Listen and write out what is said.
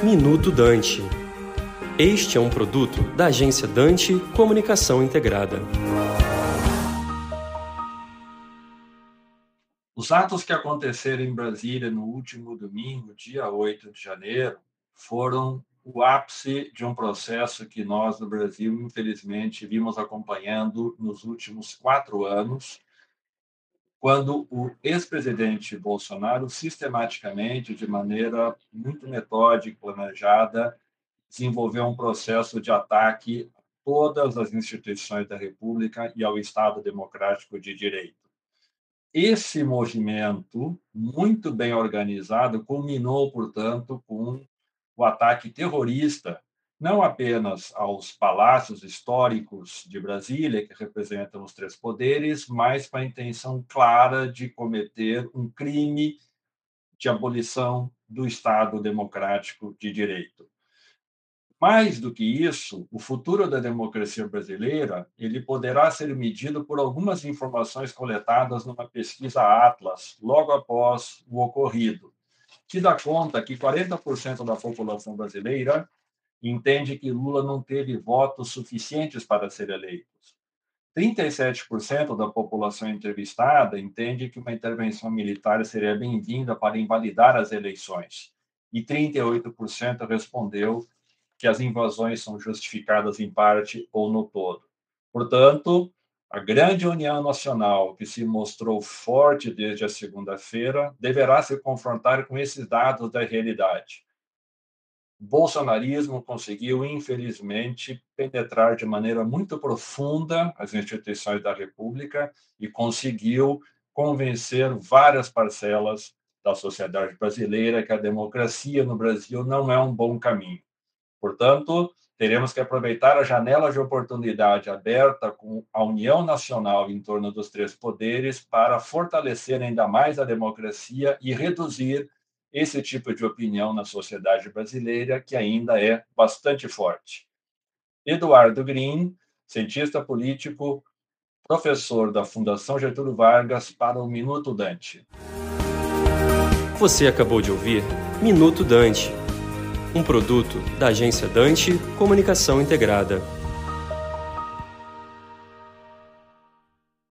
Minuto Dante. Este é um produto da agência Dante Comunicação Integrada. Os atos que aconteceram em Brasília no último domingo, dia 8 de janeiro, foram o ápice de um processo que nós no Brasil, infelizmente, vimos acompanhando nos últimos quatro anos, quando o ex-presidente Bolsonaro, sistematicamente, de maneira muito metódica e planejada, desenvolveu um processo de ataque a todas as instituições da República e ao Estado Democrático de Direito. Esse movimento, muito bem organizado, culminou, portanto, com o ataque terrorista não apenas aos palácios históricos de Brasília, que representam os três poderes, mas com a intenção clara de cometer um crime de abolição do Estado democrático de direito. Mais do que isso, o futuro da democracia brasileira ele poderá ser medido por algumas informações coletadas numa pesquisa Atlas, logo após o ocorrido, que dá conta que 40% da população brasileira entende que Lula não teve votos suficientes para ser eleito. 37% da população entrevistada entende que uma intervenção militar seria bem-vinda para invalidar as eleições. E 38% respondeu que as invasões são justificadas em parte ou no todo. Portanto, a grande união nacional, que se mostrou forte desde a segunda-feira, deverá se confrontar com esses dados da realidade o bolsonarismo conseguiu, infelizmente, penetrar de maneira muito profunda as instituições da República e conseguiu convencer várias parcelas da sociedade brasileira que a democracia no Brasil não é um bom caminho. Portanto, teremos que aproveitar a janela de oportunidade aberta com a união nacional em torno dos três poderes para fortalecer ainda mais a democracia e reduzir esse tipo de opinião na sociedade brasileira, que ainda é bastante forte. Eduardo Green, cientista político, professor da Fundação Getúlio Vargas, para o Minuto Dante. Você acabou de ouvir Minuto Dante, um produto da agência Dante Comunicação Integrada.